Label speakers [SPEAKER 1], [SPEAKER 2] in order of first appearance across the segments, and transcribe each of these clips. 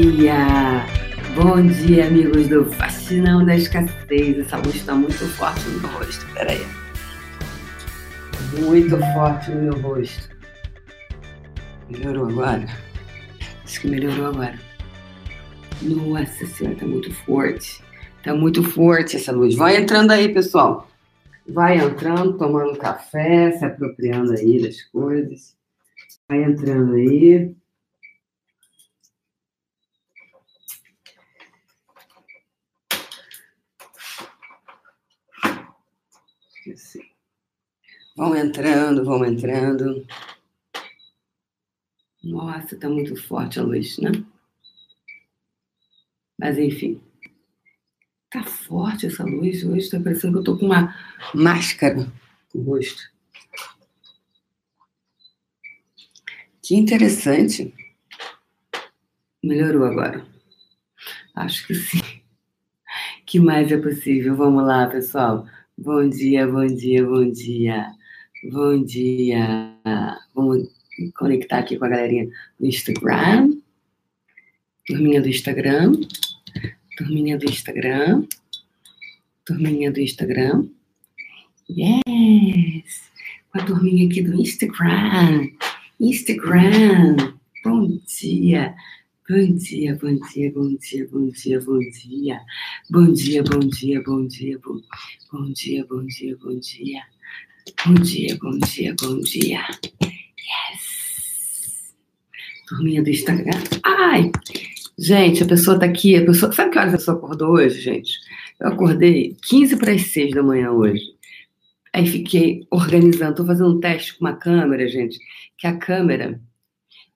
[SPEAKER 1] dia! Bom dia, amigos do Fascinão da Escassez. Essa luz está muito forte no meu rosto. Peraí. Muito forte no meu rosto. Melhorou agora? Acho que melhorou agora. Nossa senhora, tá muito forte. Tá muito forte essa luz. Vai entrando aí, pessoal. Vai entrando, tomando café, se apropriando aí das coisas. Vai entrando aí. Esqueci. Vão entrando, vão entrando. Nossa, tá muito forte a luz, né? Mas enfim. Tá forte essa luz hoje, tá parecendo que eu tô com uma máscara no rosto. Que interessante. Melhorou agora. Acho que sim. Que mais é possível? Vamos lá, pessoal. Bom dia, bom dia, bom dia. Bom dia. Vamos conectar aqui com a galerinha do Instagram. Turminha do Instagram. Turminha do Instagram. Turminha do Instagram. Yes! Com a turminha aqui do Instagram. Instagram. Bom dia. Bom dia, bom dia, bom dia, bom dia, bom dia. Bom dia, bom dia, bom dia, bom, dia, bom dia, bom dia. Bom dia, bom dia, bom dia. Yes! Turminha do Instagram. Ai! Gente, a pessoa tá aqui, a pessoa. Sabe que horas a pessoa acordou hoje, gente? Eu acordei 15 para as 6 da manhã hoje. Aí fiquei organizando, tô fazendo um teste com uma câmera, gente, que a câmera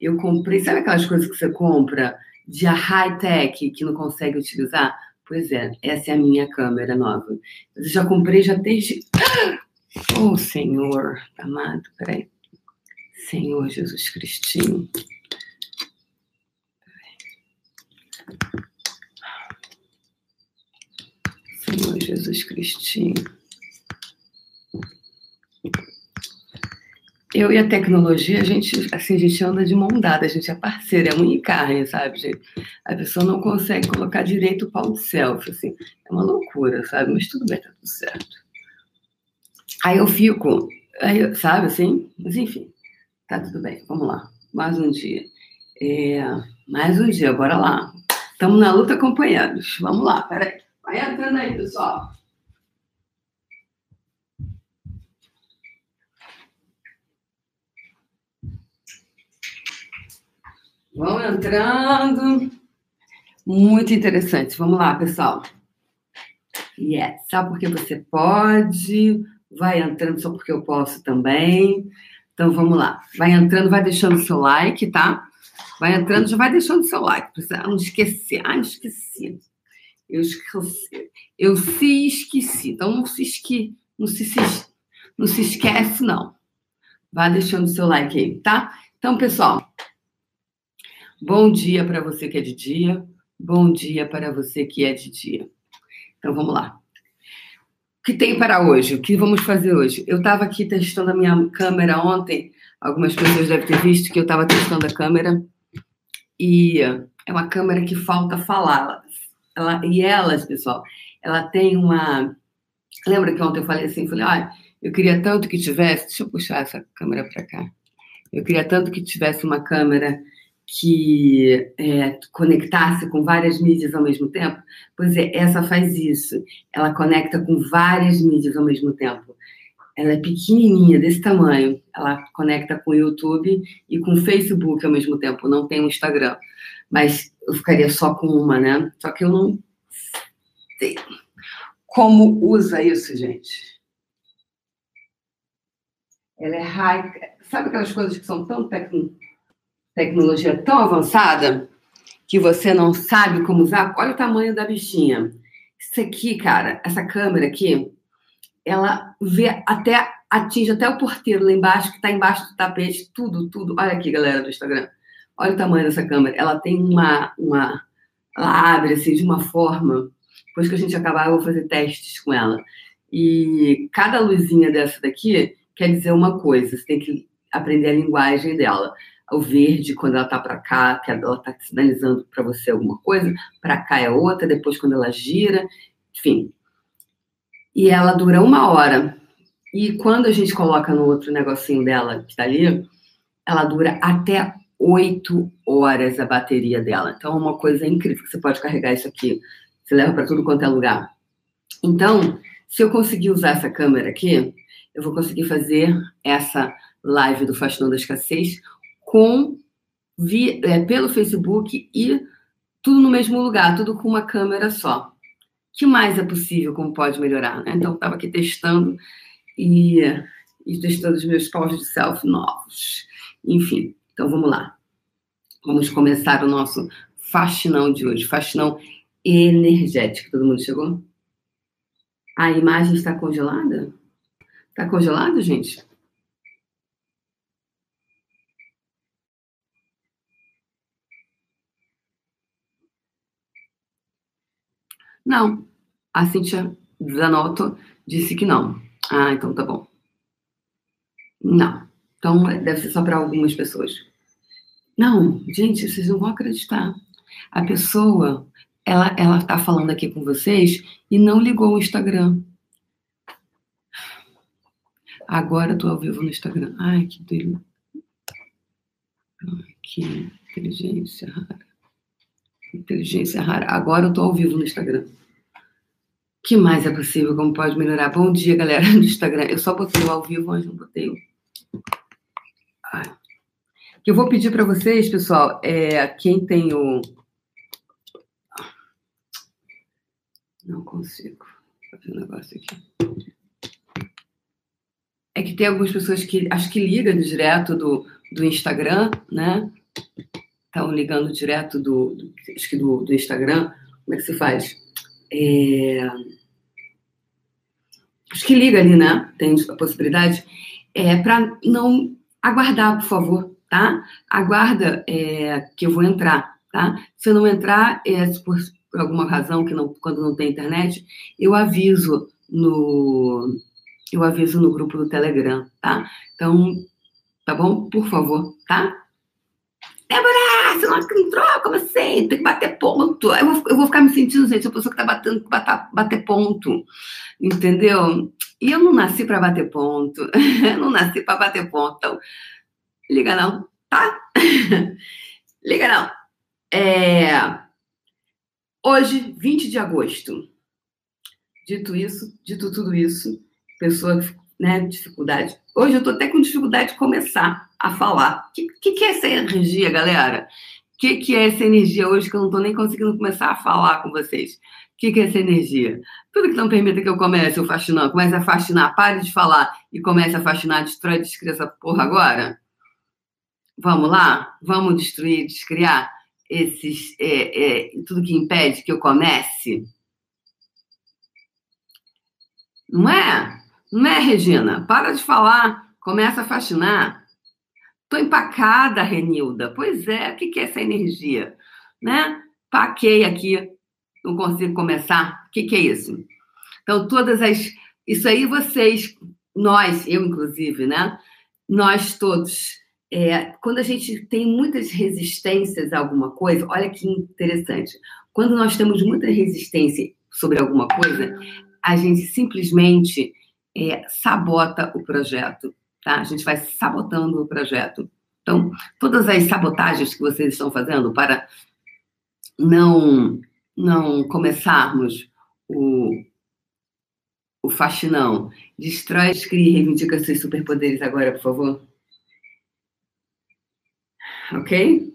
[SPEAKER 1] eu comprei, sabe aquelas coisas que você compra de high-tech que não consegue utilizar? Pois é, essa é a minha câmera nova. Eu já comprei já desde. Oh, Senhor amado, peraí. Senhor Jesus Cristinho. Senhor Jesus Cristinho. Eu e a tecnologia, a gente, assim, a gente anda de mão dada, a gente é parceira, é e carne, sabe, gente? A pessoa não consegue colocar direito o pau de selfie, assim, é uma loucura, sabe? Mas tudo bem, tá tudo certo. Aí eu fico, aí, sabe, assim? Mas enfim, tá tudo bem, vamos lá, mais um dia. É, mais um dia, bora lá. Estamos na luta acompanhados, vamos lá, peraí. Vai entrando aí, pessoal. Vão entrando. Muito interessante. Vamos lá, pessoal. Yes. Por que você pode? Vai entrando só porque eu posso também. Então vamos lá. Vai entrando, vai deixando seu like, tá? Vai entrando, já vai deixando seu like. Precisa não esquecer. Ah, esqueci. Eu esqueci. Eu se esqueci. Então não se esque, não se, se não se esquece não. Vai deixando seu like aí, tá? Então, pessoal, Bom dia para você que é de dia, bom dia para você que é de dia. Então vamos lá. O que tem para hoje? O que vamos fazer hoje? Eu estava aqui testando a minha câmera ontem. Algumas pessoas devem ter visto que eu estava testando a câmera. E é uma câmera que falta falar. Ela, e elas, pessoal, ela tem uma. Lembra que ontem eu falei assim? Falei, ah, eu queria tanto que tivesse. Deixa eu puxar essa câmera para cá. Eu queria tanto que tivesse uma câmera que é, conectasse com várias mídias ao mesmo tempo? Pois é, essa faz isso. Ela conecta com várias mídias ao mesmo tempo. Ela é pequenininha, desse tamanho. Ela conecta com o YouTube e com o Facebook ao mesmo tempo. Não tem o Instagram. Mas eu ficaria só com uma, né? Só que eu não sei como usa isso, gente. Ela é high. Sabe aquelas coisas que são tão tecnológicas? Tecnologia tão avançada que você não sabe como usar, olha o tamanho da bichinha. Isso aqui, cara, essa câmera aqui, ela vê até, atinge até o porteiro lá embaixo, que está embaixo do tapete, tudo, tudo. Olha aqui, galera do Instagram. Olha o tamanho dessa câmera. Ela tem uma, uma ela abre assim de uma forma. Depois que a gente acabar, eu vou fazer testes com ela. E cada luzinha dessa daqui quer dizer uma coisa. Você tem que aprender a linguagem dela. O verde quando ela tá para cá, que ela tá sinalizando para você alguma coisa, para cá é outra, depois quando ela gira, enfim. E ela dura uma hora. E quando a gente coloca no outro negocinho dela que tá ali, ela dura até oito horas a bateria dela. Então é uma coisa incrível que você pode carregar isso aqui. Você leva para tudo quanto é lugar. Então, se eu conseguir usar essa câmera aqui, eu vou conseguir fazer essa live do Faxinão da Escassez com via, é, pelo Facebook e tudo no mesmo lugar, tudo com uma câmera só. que mais é possível, como pode melhorar? Né? Então, estava aqui testando e, e testando os meus paus de selfie novos. Enfim, então vamos lá. Vamos começar o nosso faxinão de hoje, faxinão energético. Todo mundo chegou? A imagem está congelada? Está congelado, gente? Não. A Cintia Zanotto disse que não. Ah, então tá bom. Não. Então deve ser só para algumas pessoas. Não, gente, vocês não vão acreditar. A pessoa, ela, ela tá falando aqui com vocês e não ligou o Instagram. Agora tô ao vivo no Instagram. Ai, que delícia. Que inteligência rara. Inteligência rara. Agora eu tô ao vivo no Instagram. que mais é possível? Como pode melhorar? Bom dia, galera do Instagram. Eu só botei o ao vivo, mas não botei o. Eu vou pedir para vocês, pessoal, é quem tem o. Não consigo fazer um negócio aqui. É que tem algumas pessoas que acho que ligam direto do, do Instagram, né? Estão ligando direto do, do, acho que do, do Instagram. Como é que se faz? É... Acho que liga ali, né? Tem a possibilidade. É, para não aguardar, por favor, tá? Aguarda é, que eu vou entrar, tá? Se eu não entrar, é, por, por alguma razão, que não, quando não tem internet, eu aviso no eu aviso no grupo do Telegram, tá? Então, tá bom? Por favor, tá? Débora, você não acha que entrou? Como assim? Tem que bater ponto. Eu vou, eu vou ficar me sentindo, gente, a pessoa que tá batendo, bater, bater ponto. Entendeu? E eu não nasci para bater ponto. eu não nasci para bater ponto. Então, liga não, tá? liga não. É... Hoje, 20 de agosto. Dito isso, dito tudo isso, pessoa, né, dificuldade. Hoje eu tô até com dificuldade de começar a falar. O que, que, que, é essa energia, galera? O que, que é essa energia hoje que eu não tô nem conseguindo começar a falar com vocês? O que, que é essa energia? Tudo que não permita que eu comece o fascinar, comece a fascinar, pare de falar e comece a fascinar, destrói, descria essa porra agora. Vamos lá? Vamos destruir, descriar esses, é, é, tudo que impede que eu comece? Não é? Não é, Regina? Para de falar, começa a fascinar. Tô empacada, Renilda. Pois é, o que é essa energia? Né? Paquei aqui, não consigo começar. O que, é isso? Então, todas as. Isso aí vocês, nós, eu inclusive, né? Nós todos é, quando a gente tem muitas resistências a alguma coisa, olha que interessante. Quando nós temos muita resistência sobre alguma coisa, a gente simplesmente é, sabota o projeto, tá? A gente vai sabotando o projeto. Então, todas as sabotagens que vocês estão fazendo para não não começarmos o, o faxinão, destrói, cria e reivindica seus superpoderes agora, por favor ok?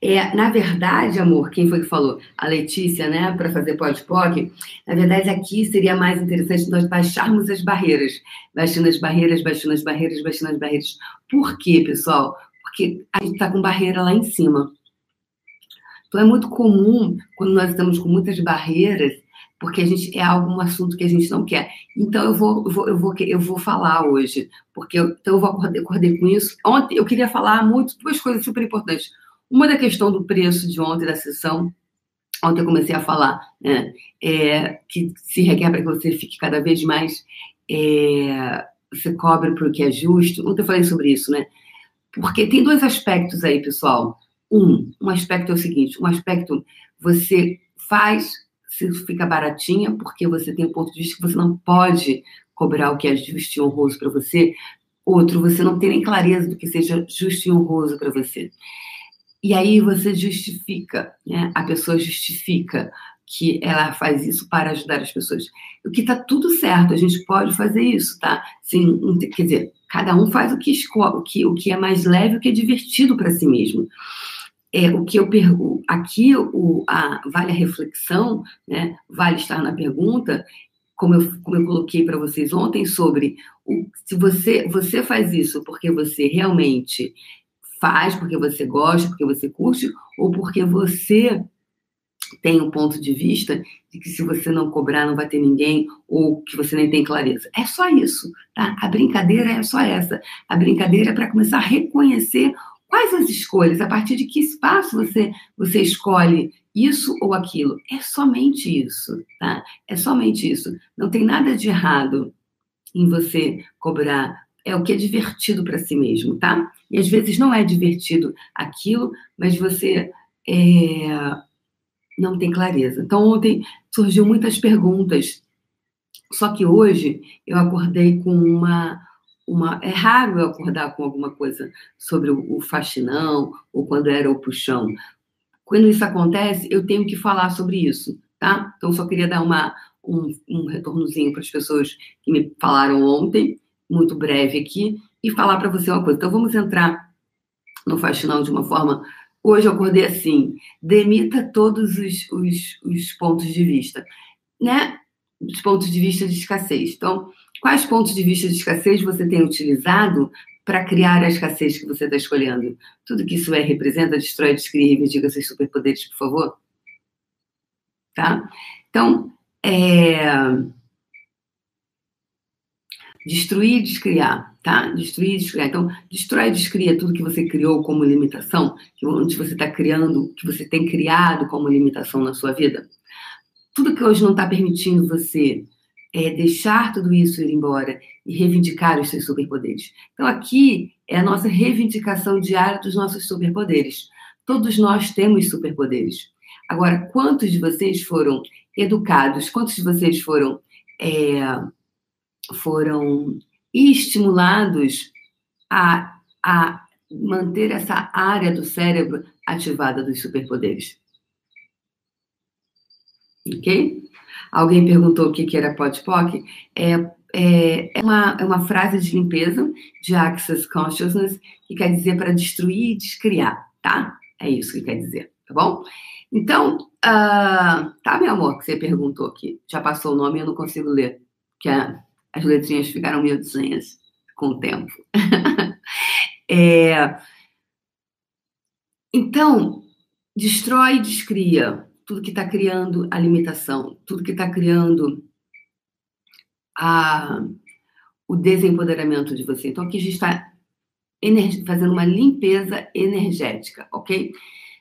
[SPEAKER 1] É, na verdade, amor, quem foi que falou? A Letícia, né, para fazer pós-POC. Na verdade, aqui seria mais interessante nós baixarmos as barreiras. Baixando as barreiras, baixando as barreiras, baixando as barreiras. Por quê, pessoal? Porque a gente está com barreira lá em cima. Então, é muito comum, quando nós estamos com muitas barreiras, porque a gente é algum assunto que a gente não quer. Então eu vou, eu vou, eu vou, eu vou falar hoje, porque eu, então eu vou acordar, acordei com isso. Ontem eu queria falar muito duas coisas super importantes. Uma da questão do preço de ontem da sessão. Ontem eu comecei a falar né, é, que se requer para que você fique cada vez mais é, você cobre para o que é justo. Ontem eu falei sobre isso, né? Porque tem dois aspectos aí, pessoal. Um, um aspecto é o seguinte: um aspecto você faz, se fica baratinha, porque você tem um ponto de vista que você não pode cobrar o que é justo e honroso para você. Outro, você não tem nem clareza do que seja justo e honroso para você. E aí você justifica, né? A pessoa justifica que ela faz isso para ajudar as pessoas. O que está tudo certo, a gente pode fazer isso, tá? Sim, quer dizer, cada um faz o que escolhe, o que, o que é mais leve, o que é divertido para si mesmo. É, o que eu pergunto aqui, o, a, vale a reflexão, né? Vale estar na pergunta, como eu, como eu coloquei para vocês ontem, sobre o, se você, você faz isso porque você realmente faz, porque você gosta, porque você curte, ou porque você tem um ponto de vista de que se você não cobrar não vai ter ninguém ou que você nem tem clareza. É só isso, tá? A brincadeira é só essa. A brincadeira é para começar a reconhecer quais as escolhas, a partir de que espaço você você escolhe isso ou aquilo. É somente isso, tá? É somente isso. Não tem nada de errado em você cobrar. É o que é divertido para si mesmo, tá? E às vezes não é divertido aquilo, mas você é, não tem clareza. Então, ontem surgiu muitas perguntas. Só que hoje eu acordei com uma. uma é raro eu acordar com alguma coisa sobre o, o faxinão ou quando era o puxão. Quando isso acontece, eu tenho que falar sobre isso, tá? Então, só queria dar uma, um, um retornozinho para as pessoas que me falaram ontem, muito breve aqui, e falar para você uma coisa. Então, vamos entrar no faxinão de uma forma Hoje eu acordei assim: demita todos os, os, os pontos de vista, né? Os pontos de vista de escassez. Então, quais pontos de vista de escassez você tem utilizado para criar a escassez que você está escolhendo? Tudo que isso é representa, destrói, descria reivindica seus superpoderes, por favor. Tá? Então, é Destruir e descriar, tá? Destruir e descriar. Então, destrói e descria tudo que você criou como limitação, onde você está criando, que você tem criado como limitação na sua vida. Tudo que hoje não está permitindo você é, deixar tudo isso ir embora e reivindicar os seus superpoderes. Então, aqui é a nossa reivindicação diária dos nossos superpoderes. Todos nós temos superpoderes. Agora, quantos de vocês foram educados? Quantos de vocês foram é, foram estimulados a, a manter essa área do cérebro ativada dos superpoderes. Ok? Alguém perguntou o que era PODPOC? É, é, é, uma, é uma frase de limpeza de Access Consciousness que quer dizer para destruir e descriar, tá? É isso que quer dizer, tá bom? Então, uh, tá, meu amor, que você perguntou aqui. Já passou o nome e eu não consigo ler. Que é as letrinhas ficaram miudinhas com o tempo. é... Então, destrói e descria tudo que está criando a limitação, tudo que está criando a, o desempoderamento de você. Então, aqui a gente está fazendo uma limpeza energética, ok?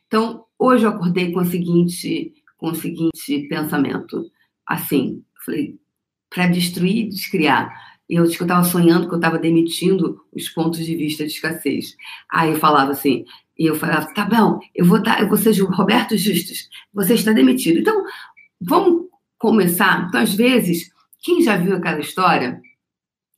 [SPEAKER 1] Então, hoje eu acordei com o seguinte, com o seguinte pensamento, assim, falei, para destruir e descriar. Eu disse que eu estava sonhando que eu estava demitindo os pontos de vista de escassez. Aí eu falava assim, e eu falava, tá bom, eu vou, dar, eu vou ser Roberto Justus, você está demitido. Então, vamos começar. Então, às vezes, quem já viu aquela história,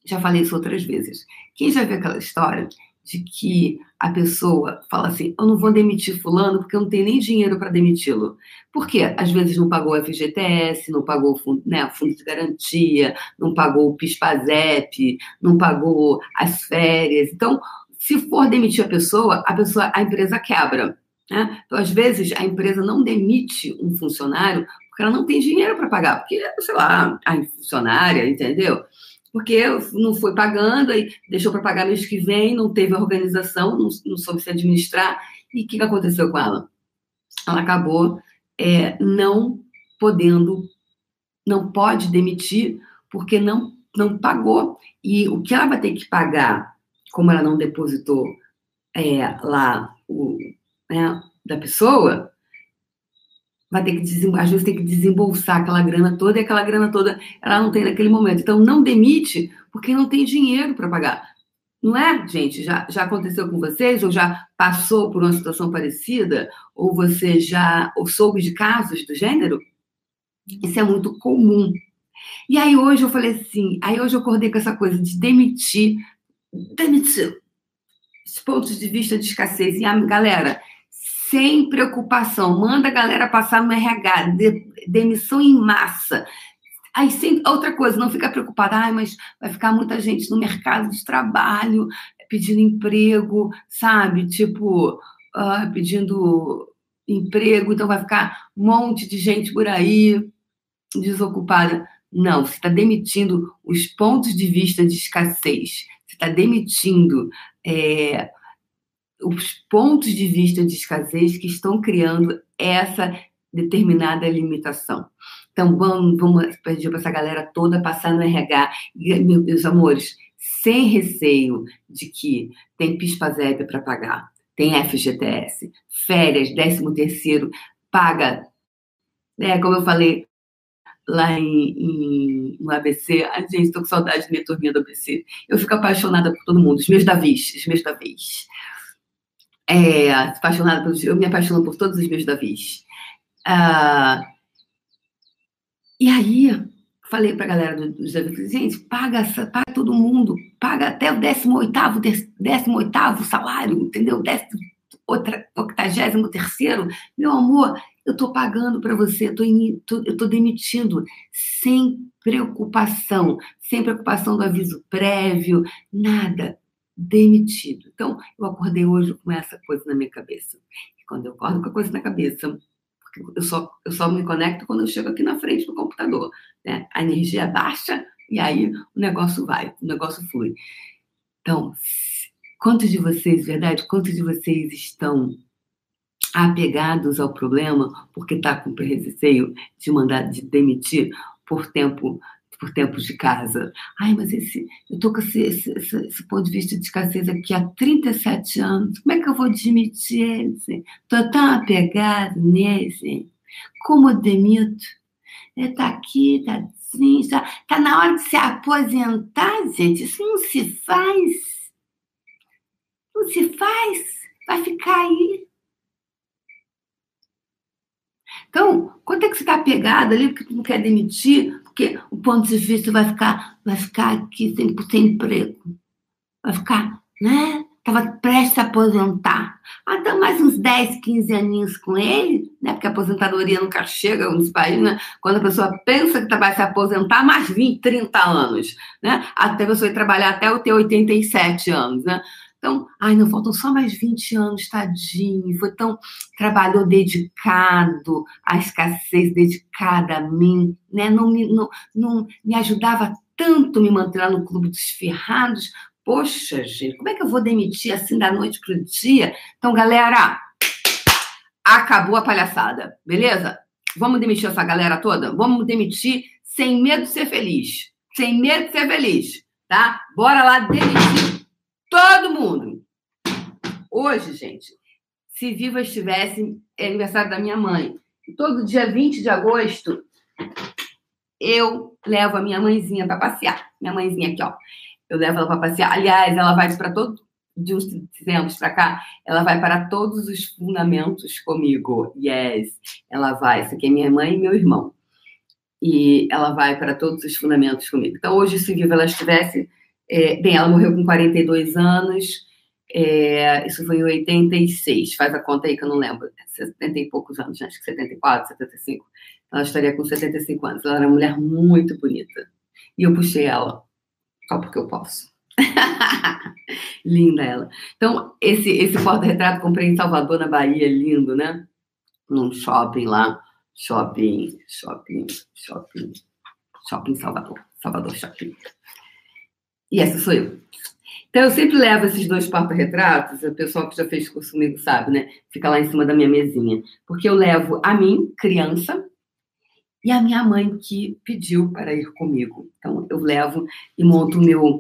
[SPEAKER 1] já falei isso outras vezes, quem já viu aquela história de que a pessoa fala assim: eu não vou demitir Fulano porque eu não tenho nem dinheiro para demiti-lo. Por quê? Às vezes não pagou o FGTS, não pagou o fundo, né, fundo de garantia, não pagou o PIS-PASEP, não pagou as férias. Então, se for demitir a pessoa, a pessoa, a empresa quebra. Né? Então, às vezes, a empresa não demite um funcionário porque ela não tem dinheiro para pagar, porque, sei lá, a funcionária, entendeu? Porque não foi pagando, aí deixou para pagar mês que vem, não teve organização, não, não soube se administrar. E o que, que aconteceu com ela? Ela acabou é, não podendo, não pode demitir, porque não, não pagou. E o que ela vai ter que pagar, como ela não depositou é, lá o, né, da pessoa, vai ter que às vezes tem que desembolsar aquela grana toda e aquela grana toda ela não tem naquele momento. Então não demite porque não tem dinheiro para pagar. Não é, gente? Já, já aconteceu com vocês? Ou já passou por uma situação parecida? Ou você já ou soube de casos do gênero? Isso é muito comum. E aí hoje eu falei assim, aí hoje eu acordei com essa coisa de demitir, demitir os pontos de vista de escassez. E a galera, sem preocupação, manda a galera passar no RH, de, demissão em massa. Aí outra coisa, não fica preocupada, ah, mas vai ficar muita gente no mercado de trabalho pedindo emprego, sabe? Tipo, uh, pedindo emprego, então vai ficar um monte de gente por aí desocupada. Não, você está demitindo os pontos de vista de escassez, você está demitindo é, os pontos de vista de escassez que estão criando essa determinada limitação. Então, vamos, vamos pedir para essa galera toda passar no RH. E, meus amores, sem receio de que tem PIS-PASEB para pagar, tem FGTS, férias, 13 terceiro, paga, é, como eu falei lá em, em, no ABC, a gente, estou com saudade da minha turminha do ABC, eu fico apaixonada por todo mundo, os meus Davis, os meus Davis. É, apaixonada pelos, eu me apaixono por todos os meus Davis. Ah, e aí, falei para a galera dos eventos, gente, paga, paga todo mundo, paga até o 18 18 salário, entendeu? 83 terceiro, meu amor, eu estou pagando para você, eu estou demitindo sem preocupação, sem preocupação do aviso prévio, nada, demitido. Então, eu acordei hoje com essa coisa na minha cabeça. E quando eu acordo com a coisa na cabeça, eu só, eu só me conecto quando eu chego aqui na frente do computador. Né? A energia baixa e aí o negócio vai, o negócio flui. Então, quantos de vocês, verdade, quantos de vocês estão apegados ao problema porque está com receio de mandar de demitir por tempo por tempos de casa. Ai, mas esse, eu estou com esse, esse, esse, esse, ponto de vista de escassez aqui há 37 anos. Como é que eu vou admitir esse? Estou tão apegado nesse. Como eu demito? Está aqui, está assim, está, tá na hora de se aposentar, gente. Isso não se faz. Não se faz. Vai ficar aí. Então, quanto é que você está apegado ali porque tu não quer demitir? porque o ponto de vista vai ficar, vai ficar aqui sem, sem emprego. Vai ficar, né? Estava prestes a aposentar. Ah, então mais uns 10, 15 aninhos com ele, né? Porque a aposentadoria nunca chega nesse país, né? Quando a pessoa pensa que tá, vai se aposentar, mais 20, 30 anos, né? Até a pessoa ir trabalhar até o ter 87 anos, né? Então, ai, não faltam só mais 20 anos, tadinho. Foi tão. Trabalhou dedicado à escassez, dedicada a mim, né? Não me, não, não me ajudava tanto me manter lá no clube dos ferrados. Poxa, gente, como é que eu vou demitir assim da noite para o dia? Então, galera, acabou a palhaçada, beleza? Vamos demitir essa galera toda? Vamos demitir sem medo de ser feliz. Sem medo de ser feliz, tá? Bora lá demitir Todo mundo. Hoje, gente, se viva estivesse, é aniversário da minha mãe. Todo dia 20 de agosto, eu levo a minha mãezinha para passear. Minha mãezinha aqui, ó. Eu levo ela para passear. Aliás, ela vai para todo de uns tempos para cá, ela vai para todos os fundamentos comigo. Yes, ela vai. Isso aqui é minha mãe e meu irmão. E ela vai para todos os fundamentos comigo. Então, hoje, se viva ela estivesse, é, bem, ela morreu com 42 anos, é, isso foi em 86, faz a conta aí que eu não lembro, 70 e poucos anos, acho que 74, 75. Ela estaria com 75 anos. Ela era uma mulher muito bonita. E eu puxei ela, só porque eu posso. Linda ela. Então, esse, esse porta-retrato comprei em Salvador, na Bahia, lindo, né? Num shopping lá. Shopping, shopping, shopping, shopping Salvador. Salvador Shopping. E essa sou eu. Então, eu sempre levo esses dois porta-retratos, o pessoal que já fez curso comigo sabe, né? Fica lá em cima da minha mesinha. Porque eu levo a mim, criança, e a minha mãe que pediu para ir comigo. Então, eu levo e monto o meu,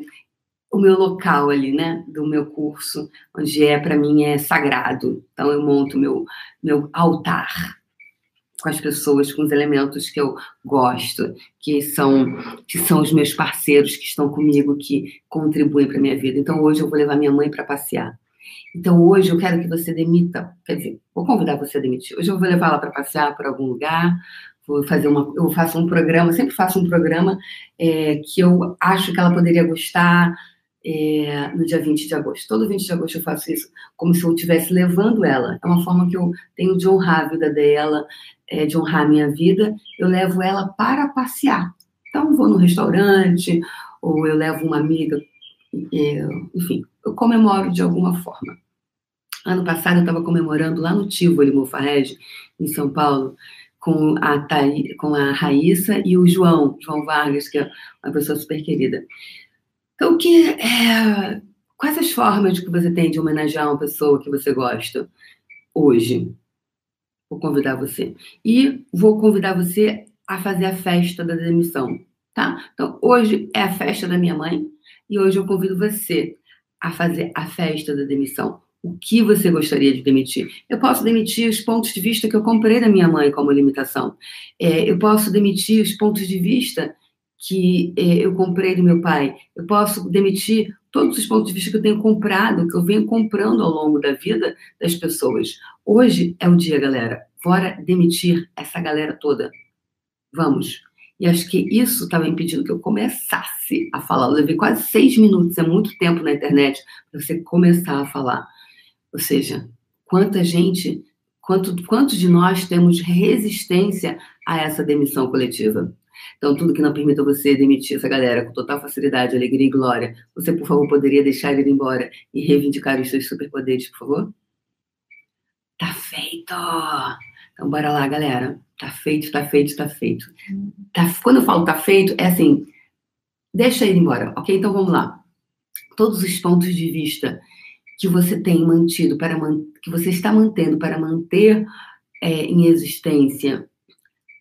[SPEAKER 1] o meu local ali, né? Do meu curso, onde é, para mim, é sagrado. Então, eu monto meu, meu altar. Com as pessoas, com os elementos que eu gosto, que são que são os meus parceiros que estão comigo, que contribuem para minha vida. Então hoje eu vou levar minha mãe para passear. Então hoje eu quero que você demita, quer dizer, vou convidar você a demitir. Hoje eu vou levar ela para passear por algum lugar, vou fazer uma, eu faço um programa, sempre faço um programa é, que eu acho que ela poderia gostar. É, no dia 20 de agosto. Todo 20 de agosto eu faço isso como se eu estivesse levando ela. É uma forma que eu tenho de honrar a vida dela, é, de honrar a minha vida, eu levo ela para passear. Então, vou no restaurante, ou eu levo uma amiga, é, enfim, eu comemoro de alguma forma. Ano passado eu estava comemorando lá no Tivoli Mofarrege, em São Paulo, com a, Thaí, com a Raíssa e o João, João Vargas, que é uma pessoa super querida. Então, que, é, quais as formas que você tem de homenagear uma pessoa que você gosta hoje? Vou convidar você. E vou convidar você a fazer a festa da demissão, tá? Então, hoje é a festa da minha mãe e hoje eu convido você a fazer a festa da demissão. O que você gostaria de demitir? Eu posso demitir os pontos de vista que eu comprei da minha mãe como limitação. É, eu posso demitir os pontos de vista que é, eu comprei do meu pai. Eu posso demitir todos os pontos de vista que eu tenho comprado, que eu venho comprando ao longo da vida das pessoas. Hoje é o dia, galera. Bora demitir essa galera toda. Vamos. E acho que isso estava impedindo que eu começasse a falar. Eu levei quase seis minutos, é muito tempo na internet, para você começar a falar. Ou seja, quanta gente, quanto, quantos de nós temos resistência a essa demissão coletiva? Então, tudo que não permita você demitir essa galera com total facilidade, alegria e glória, você, por favor, poderia deixar ele ir embora e reivindicar os seus superpoderes, por favor? Tá feito! Então, bora lá, galera. Tá feito, tá feito, tá feito. Tá, quando eu falo tá feito, é assim, deixa ele embora, ok? Então, vamos lá. Todos os pontos de vista que você tem mantido, para que você está mantendo para manter é, em existência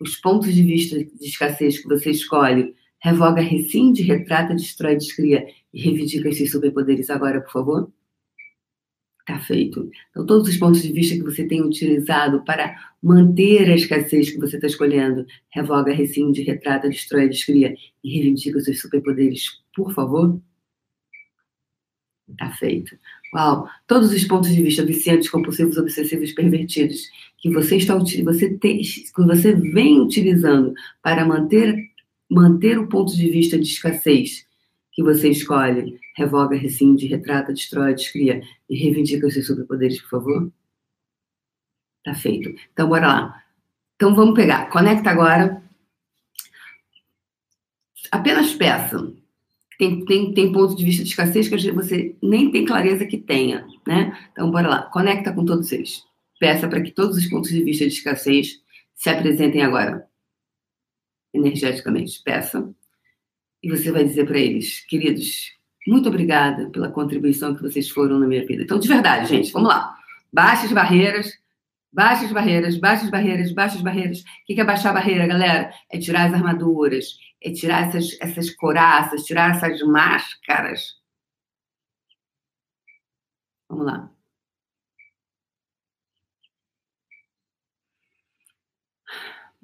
[SPEAKER 1] os pontos de vista de escassez que você escolhe, revoga, rescinde, retrata, destrói, descria e reivindica esses superpoderes agora, por favor? Tá feito. Então, todos os pontos de vista que você tem utilizado para manter a escassez que você está escolhendo, revoga, rescinde, retrata, destrói, descria e reivindica os seus superpoderes, por favor? Tá feito. Uau! Todos os pontos de vista viciantes, compulsivos, obsessivos, pervertidos que você está você tem, que você vem utilizando para manter manter o ponto de vista de escassez que você escolhe, revoga, rescinde, retrata, destrói, descria e reivindica os seus superpoderes, por favor? Tá feito. Então bora lá. Então vamos pegar. Conecta agora. Apenas peça tem, tem, tem ponto de vista de escassez que você nem tem clareza que tenha, né? Então, bora lá, conecta com todos eles. Peça para que todos os pontos de vista de escassez se apresentem agora, energeticamente. Peça. E você vai dizer para eles, queridos, muito obrigada pela contribuição que vocês foram na minha vida. Então, de verdade, gente, vamos lá. Baixe as barreiras, baixe as barreiras, baixe as barreiras, baixe as barreiras. O que é baixar a barreira, galera? É tirar as armaduras, é tirar essas, essas coraças, tirar essas máscaras. Vamos lá.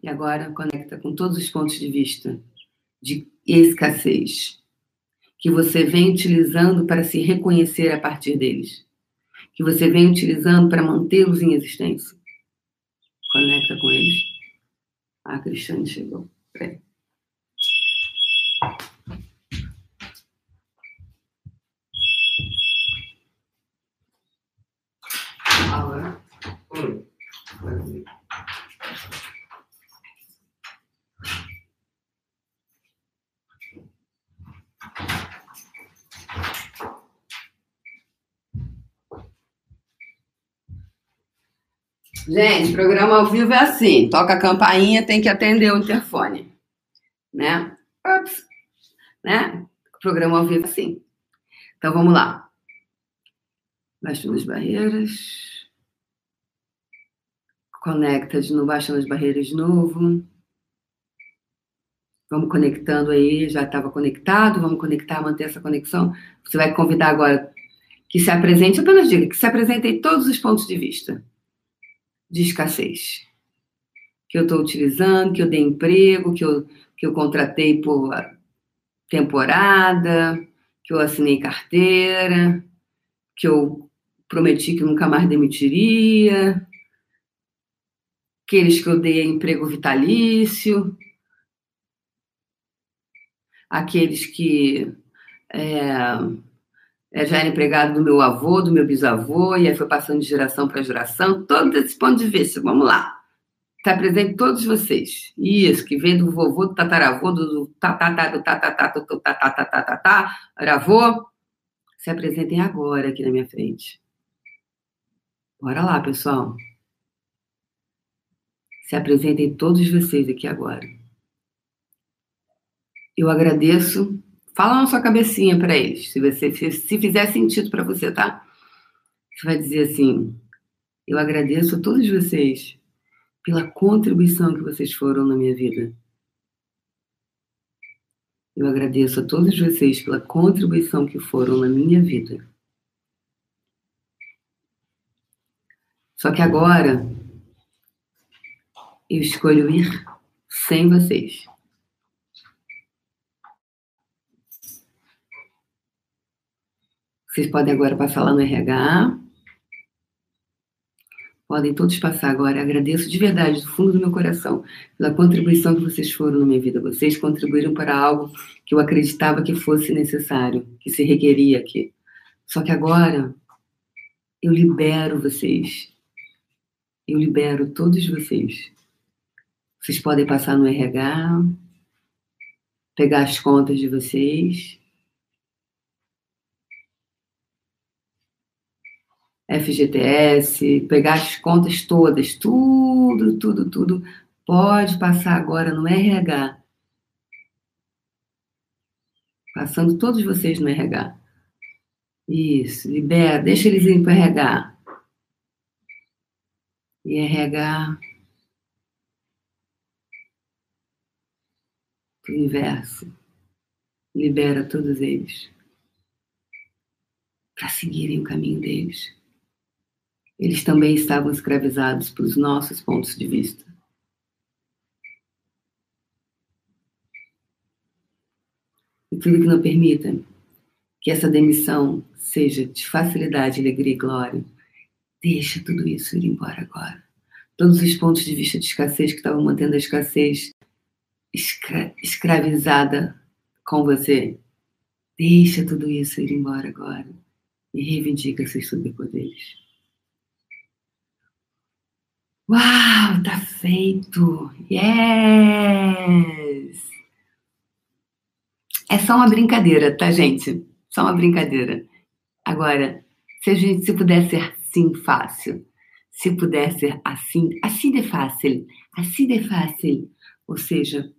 [SPEAKER 1] E agora conecta com todos os pontos de vista de escassez que você vem utilizando para se reconhecer a partir deles, que você vem utilizando para mantê-los em existência. Conecta com eles. Ah, a Cristiane chegou. Peraí. Gente, programa ao vivo é assim: toca a campainha, tem que atender o interfone. Né? Ups. Né? Programa ao vivo é assim. Então vamos lá. Baixando as barreiras. Conecta de novo, baixando as barreiras de novo. Vamos conectando aí, já estava conectado, vamos conectar, manter essa conexão. Você vai convidar agora que se apresente, apenas diga que se apresentem todos os pontos de vista de escassez que eu estou utilizando, que eu dei emprego, que eu, que eu contratei por temporada, que eu assinei carteira, que eu prometi que nunca mais demitiria, aqueles que dei emprego vitalício, aqueles que é, é, já era empregado do meu avô, do meu bisavô, e aí foi passando de geração para geração, todo esse ponto de vista. Vamos lá. Está presente todos vocês. Isso, que vem do vovô, do tataravô, do tatatá, do do. Se apresentem agora aqui na minha frente. Bora lá, pessoal. Se apresentem todos vocês aqui agora. Eu agradeço. Fala na sua cabecinha para eles, se você se, se fizer sentido para você, tá? Você vai dizer assim: Eu agradeço a todos vocês pela contribuição que vocês foram na minha vida. Eu agradeço a todos vocês pela contribuição que foram na minha vida. Só que agora eu escolho ir sem vocês. Vocês podem agora passar lá no RH. Podem todos passar agora. Agradeço de verdade, do fundo do meu coração, pela contribuição que vocês foram na minha vida. Vocês contribuíram para algo que eu acreditava que fosse necessário, que se requeria aqui. Só que agora eu libero vocês. Eu libero todos vocês. Vocês podem passar no RH, pegar as contas de vocês FGTS, pegar as contas todas, tudo, tudo, tudo, pode passar agora no RH. Passando todos vocês no RH. Isso, libera, deixa eles irem para o RH. E RH. O universo. Libera todos eles. Para seguirem o caminho deles eles também estavam escravizados pelos nossos pontos de vista. E tudo que não permita que essa demissão seja de facilidade, alegria e glória, deixa tudo isso ir embora agora. Todos os pontos de vista de escassez que estavam mantendo a escassez escra escravizada com você, deixa tudo isso ir embora agora e reivindica seus superpoderes. Uau, tá feito! Yes! É só uma brincadeira, tá, gente? Só uma brincadeira. Agora, se a gente se puder ser assim fácil, se puder ser assim, assim de fácil, assim de fácil, ou seja,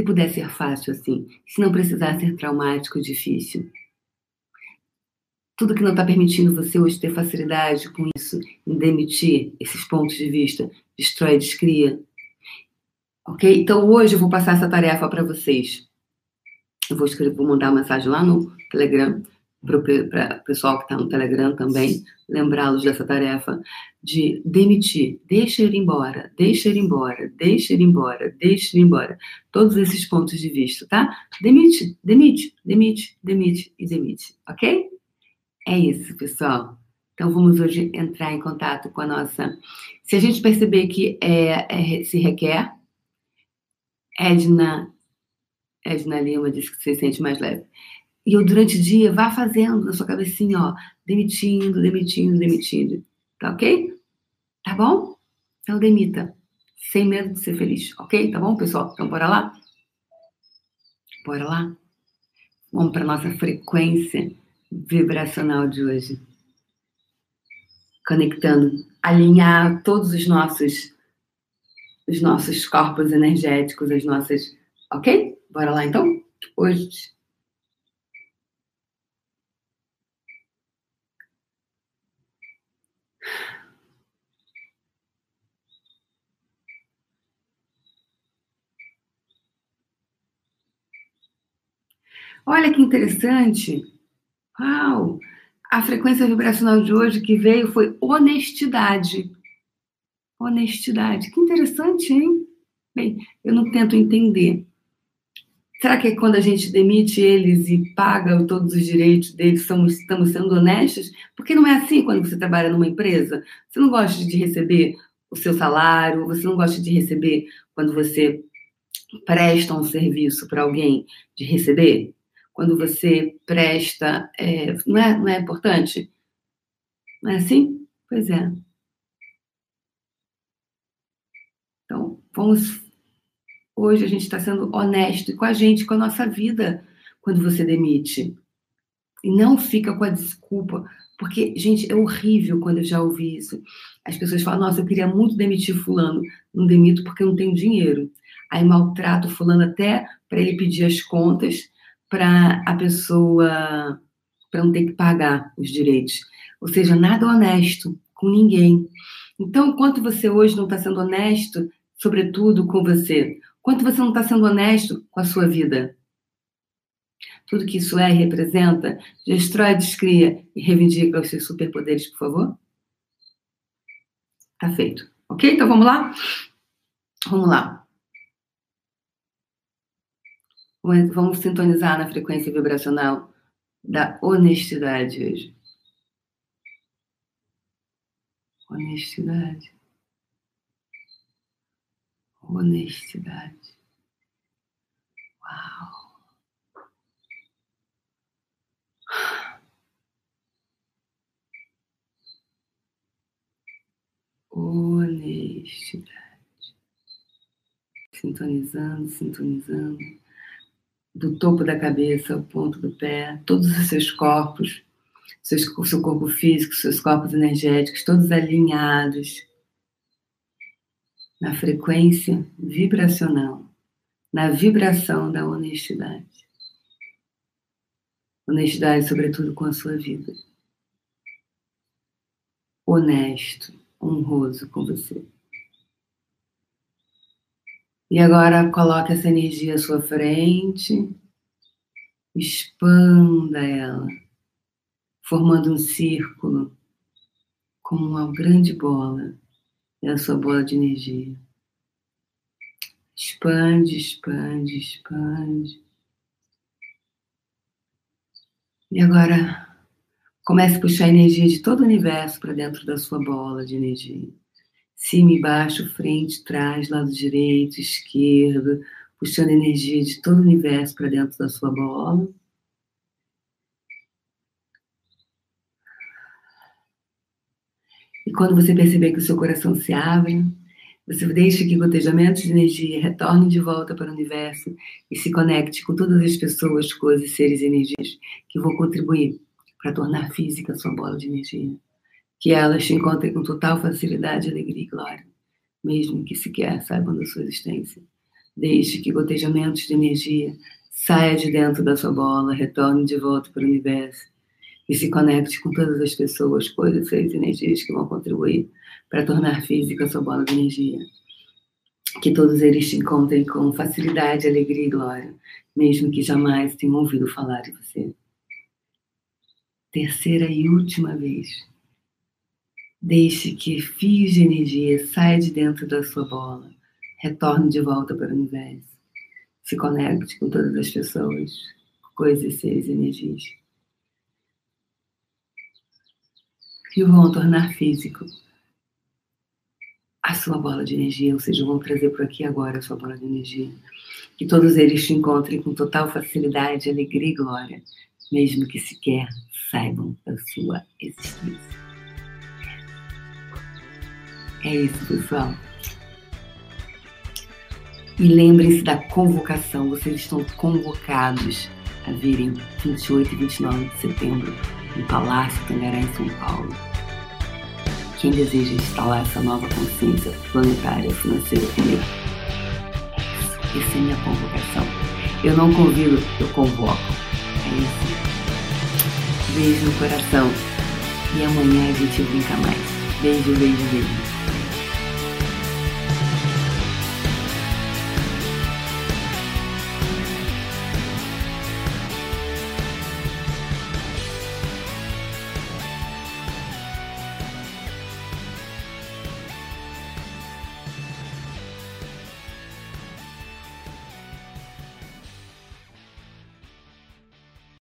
[SPEAKER 1] se puder ser fácil assim, se não precisar ser traumático, difícil, tudo que não está permitindo você hoje ter facilidade com isso, em demitir esses pontos de vista, destrói, descria. Ok? Então hoje eu vou passar essa tarefa para vocês. Eu vou escrever, vou mandar uma mensagem lá no Telegram para o pessoal que está no Telegram também, lembrá-los dessa tarefa de demitir, deixa ir embora, deixa ir embora, deixa ir embora, deixa ir embora. Todos esses pontos de vista, tá? Demite, demite, demite, demite e demite, ok? É isso, pessoal. Então, vamos hoje entrar em contato com a nossa. Se a gente perceber que é, é, se requer, Edna, Edna Lima disse que você sente mais leve. E eu, durante o dia, vá fazendo na sua cabecinha, ó, demitindo, demitindo, demitindo. Tá ok? Tá bom? Então, demita. Sem medo de ser feliz, ok? Tá bom, pessoal? Então, bora lá? Bora lá? Vamos para nossa frequência vibracional de hoje. Conectando, alinhar todos os nossos os nossos corpos energéticos, as nossas, OK? Bora lá então? Hoje Olha que interessante. Uau! A frequência vibracional de hoje que veio foi honestidade. honestidade. Que interessante, hein? Bem, eu não tento entender. Será que quando a gente demite eles e paga todos os direitos deles, somos, estamos sendo honestos? Porque não é assim quando você trabalha numa empresa. Você não gosta de receber o seu salário, você não gosta de receber quando você presta um serviço para alguém, de receber? Quando você presta. É, não, é, não é importante? Não é assim? Pois é. Então, vamos Hoje a gente está sendo honesto com a gente, com a nossa vida, quando você demite. E não fica com a desculpa. Porque, gente, é horrível quando eu já ouvi isso. As pessoas falam, nossa, eu queria muito demitir fulano. Não demito porque eu não tenho dinheiro. Aí maltrato fulano até para ele pedir as contas para a pessoa para não ter que pagar os direitos. Ou seja, nada honesto com ninguém. Então, enquanto você hoje não está sendo honesto, sobretudo com você, Quanto você não está sendo honesto com a sua vida? Tudo que isso é e representa, destrói, descria e reivindica os seus superpoderes, por favor? Tá feito. Ok? Então vamos lá? Vamos lá. Vamos sintonizar na frequência vibracional da honestidade hoje. Honestidade honestidade. Uau! Honestidade. Sintonizando, sintonizando. Do topo da cabeça ao ponto do pé, todos os seus corpos, seus, seu corpo físico, seus corpos energéticos, todos alinhados na frequência vibracional, na vibração da honestidade. Honestidade, sobretudo, com a sua vida. Honesto, honroso com você. E agora coloque essa energia à sua frente, expanda ela, formando um círculo como uma grande bola é a sua bola de energia. Expande, expande, expande. E agora comece a puxar a energia de todo o universo para dentro da sua bola de energia. Cima e baixo, frente, trás, lado direito, esquerdo, puxando energia de todo o universo para dentro da sua bola. E quando você perceber que o seu coração se abre, você deixa que gotejamentos de energia retornem de volta para o universo e se conecte com todas as pessoas, coisas, seres e energias que vão contribuir para tornar física a sua bola de energia. Que elas te encontrem com total facilidade, alegria e glória, mesmo que sequer saibam da sua existência. Deixe que gotejamentos de energia saia de dentro da sua bola, retorne de volta para o universo e se conecte com todas as pessoas, coisas, seres energias que vão contribuir para tornar física a sua bola de energia. Que todos eles te encontrem com facilidade, alegria e glória, mesmo que jamais tenham ouvido falar de você. Terceira e última vez. Deixe que fios de energia saia de dentro da sua bola, retorne de volta para o universo. Se conecte com todas as pessoas, coisas, seres e energias que vão tornar físico a sua bola de energia, ou seja, vão trazer por aqui agora a sua bola de energia. Que todos eles te encontrem com total facilidade, alegria e glória, mesmo que sequer saibam da sua existência. É isso, pessoal. E lembrem-se da convocação, vocês estão convocados a virem 28 e 29 de setembro no Palácio Tangará, em São Paulo. Quem deseja instalar essa nova consciência planetária financeira comigo? Essa é a minha convocação. Eu não convido, eu convoco. É isso. Beijo no coração. E amanhã a gente brinca mais. Beijo, beijo, beijo.